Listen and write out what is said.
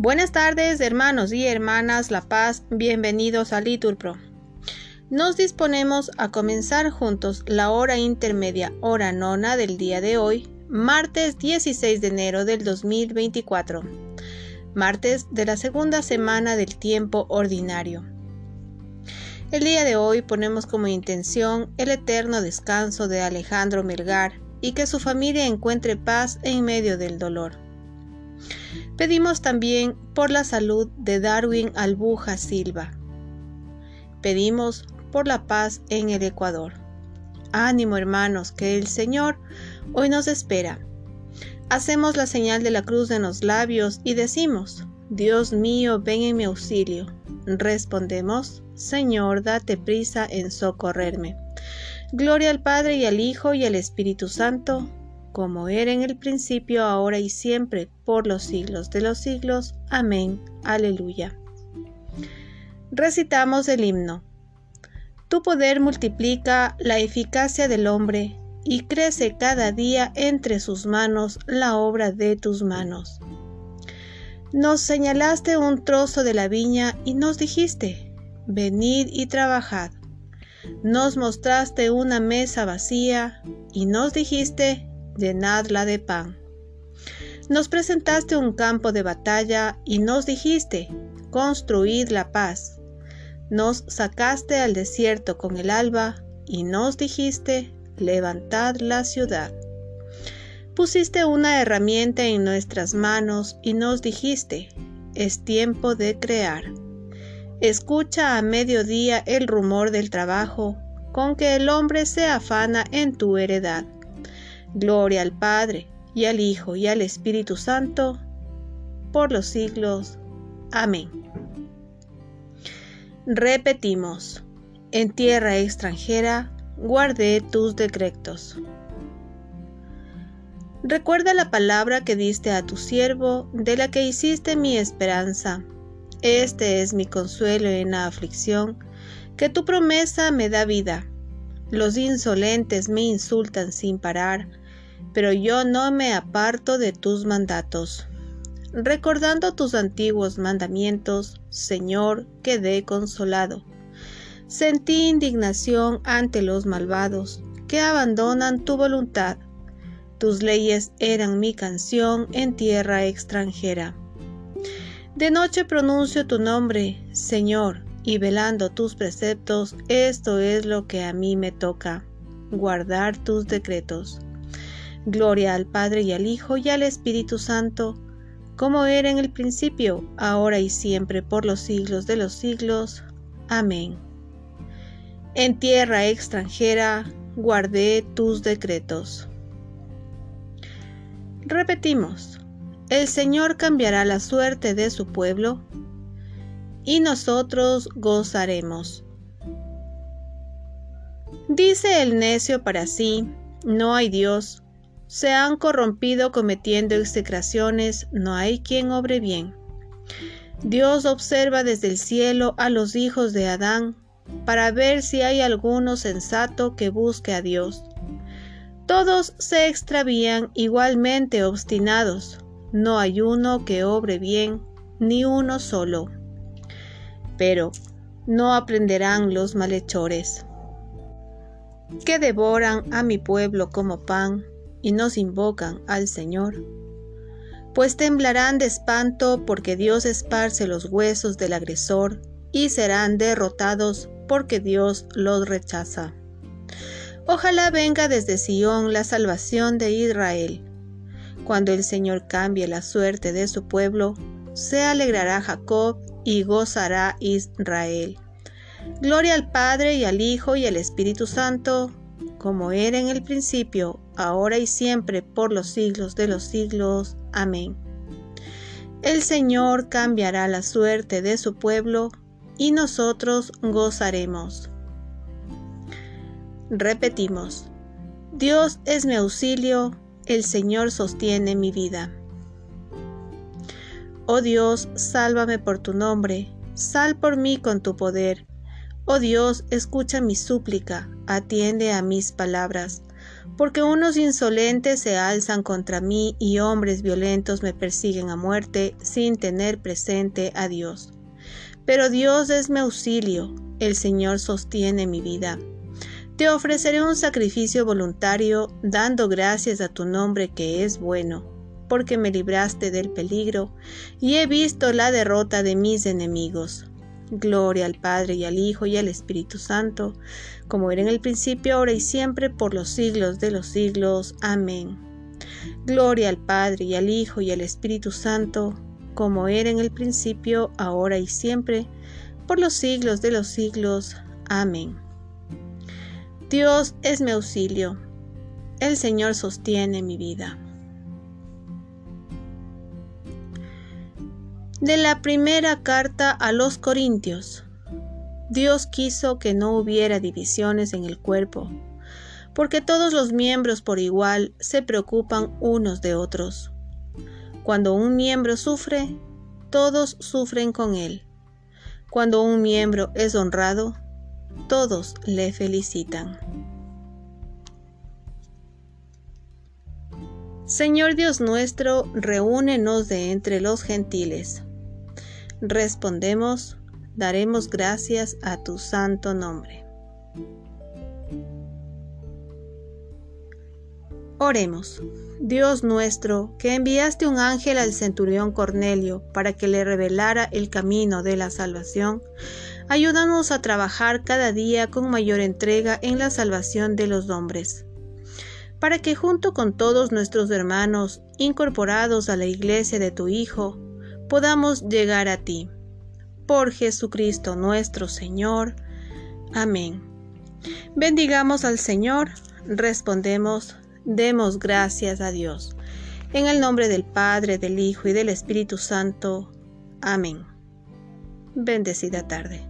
Buenas tardes, hermanos y hermanas La Paz, bienvenidos a Liturpro. Nos disponemos a comenzar juntos la hora intermedia, hora nona del día de hoy, martes 16 de enero del 2024, martes de la segunda semana del tiempo ordinario. El día de hoy ponemos como intención el eterno descanso de Alejandro Melgar y que su familia encuentre paz en medio del dolor. Pedimos también por la salud de Darwin Albuja Silva. Pedimos por la paz en el Ecuador. Ánimo hermanos, que el Señor hoy nos espera. Hacemos la señal de la cruz en los labios y decimos, Dios mío, ven en mi auxilio. Respondemos, Señor, date prisa en socorrerme. Gloria al Padre y al Hijo y al Espíritu Santo, como era en el principio, ahora y siempre, por los siglos de los siglos. Amén. Aleluya. Recitamos el himno. Tu poder multiplica la eficacia del hombre y crece cada día entre sus manos la obra de tus manos. Nos señalaste un trozo de la viña y nos dijiste, venid y trabajad. Nos mostraste una mesa vacía y nos dijiste, llenadla de pan. Nos presentaste un campo de batalla y nos dijiste, construid la paz. Nos sacaste al desierto con el alba y nos dijiste, levantad la ciudad. Pusiste una herramienta en nuestras manos y nos dijiste, es tiempo de crear. Escucha a mediodía el rumor del trabajo con que el hombre se afana en tu heredad. Gloria al Padre, y al Hijo, y al Espíritu Santo, por los siglos. Amén. Repetimos, en tierra extranjera guardé tus decretos. Recuerda la palabra que diste a tu siervo, de la que hiciste mi esperanza. Este es mi consuelo en la aflicción, que tu promesa me da vida. Los insolentes me insultan sin parar, pero yo no me aparto de tus mandatos. Recordando tus antiguos mandamientos, Señor, quedé consolado. Sentí indignación ante los malvados, que abandonan tu voluntad. Tus leyes eran mi canción en tierra extranjera. De noche pronuncio tu nombre, Señor, y velando tus preceptos, esto es lo que a mí me toca, guardar tus decretos. Gloria al Padre y al Hijo y al Espíritu Santo, como era en el principio, ahora y siempre, por los siglos de los siglos. Amén. En tierra extranjera guardé tus decretos. Repetimos, el Señor cambiará la suerte de su pueblo y nosotros gozaremos. Dice el necio para sí, no hay Dios, se han corrompido cometiendo execraciones, no hay quien obre bien. Dios observa desde el cielo a los hijos de Adán para ver si hay alguno sensato que busque a Dios. Todos se extravían igualmente obstinados, no hay uno que obre bien, ni uno solo pero no aprenderán los malhechores, que devoran a mi pueblo como pan y nos invocan al Señor. Pues temblarán de espanto porque Dios esparce los huesos del agresor y serán derrotados porque Dios los rechaza. Ojalá venga desde Sión la salvación de Israel. Cuando el Señor cambie la suerte de su pueblo, se alegrará Jacob y gozará Israel. Gloria al Padre y al Hijo y al Espíritu Santo, como era en el principio, ahora y siempre, por los siglos de los siglos. Amén. El Señor cambiará la suerte de su pueblo y nosotros gozaremos. Repetimos, Dios es mi auxilio, el Señor sostiene mi vida. Oh Dios, sálvame por tu nombre, sal por mí con tu poder. Oh Dios, escucha mi súplica, atiende a mis palabras, porque unos insolentes se alzan contra mí y hombres violentos me persiguen a muerte sin tener presente a Dios. Pero Dios es mi auxilio, el Señor sostiene mi vida. Te ofreceré un sacrificio voluntario, dando gracias a tu nombre que es bueno, porque me libraste del peligro, y he visto la derrota de mis enemigos. Gloria al Padre y al Hijo y al Espíritu Santo, como era en el principio, ahora y siempre, por los siglos de los siglos. Amén. Gloria al Padre y al Hijo y al Espíritu Santo, como era en el principio, ahora y siempre, por los siglos de los siglos. Amén. Dios es mi auxilio. El Señor sostiene mi vida. De la primera carta a los Corintios. Dios quiso que no hubiera divisiones en el cuerpo, porque todos los miembros por igual se preocupan unos de otros. Cuando un miembro sufre, todos sufren con él. Cuando un miembro es honrado, todos le felicitan. Señor Dios nuestro, reúnenos de entre los gentiles. Respondemos, daremos gracias a tu santo nombre. Oremos. Dios nuestro, que enviaste un ángel al centurión Cornelio para que le revelara el camino de la salvación, ayúdanos a trabajar cada día con mayor entrega en la salvación de los hombres, para que junto con todos nuestros hermanos incorporados a la iglesia de tu Hijo, podamos llegar a ti. Por Jesucristo nuestro Señor. Amén. Bendigamos al Señor, respondemos, demos gracias a Dios. En el nombre del Padre, del Hijo y del Espíritu Santo. Amén. Bendecida tarde.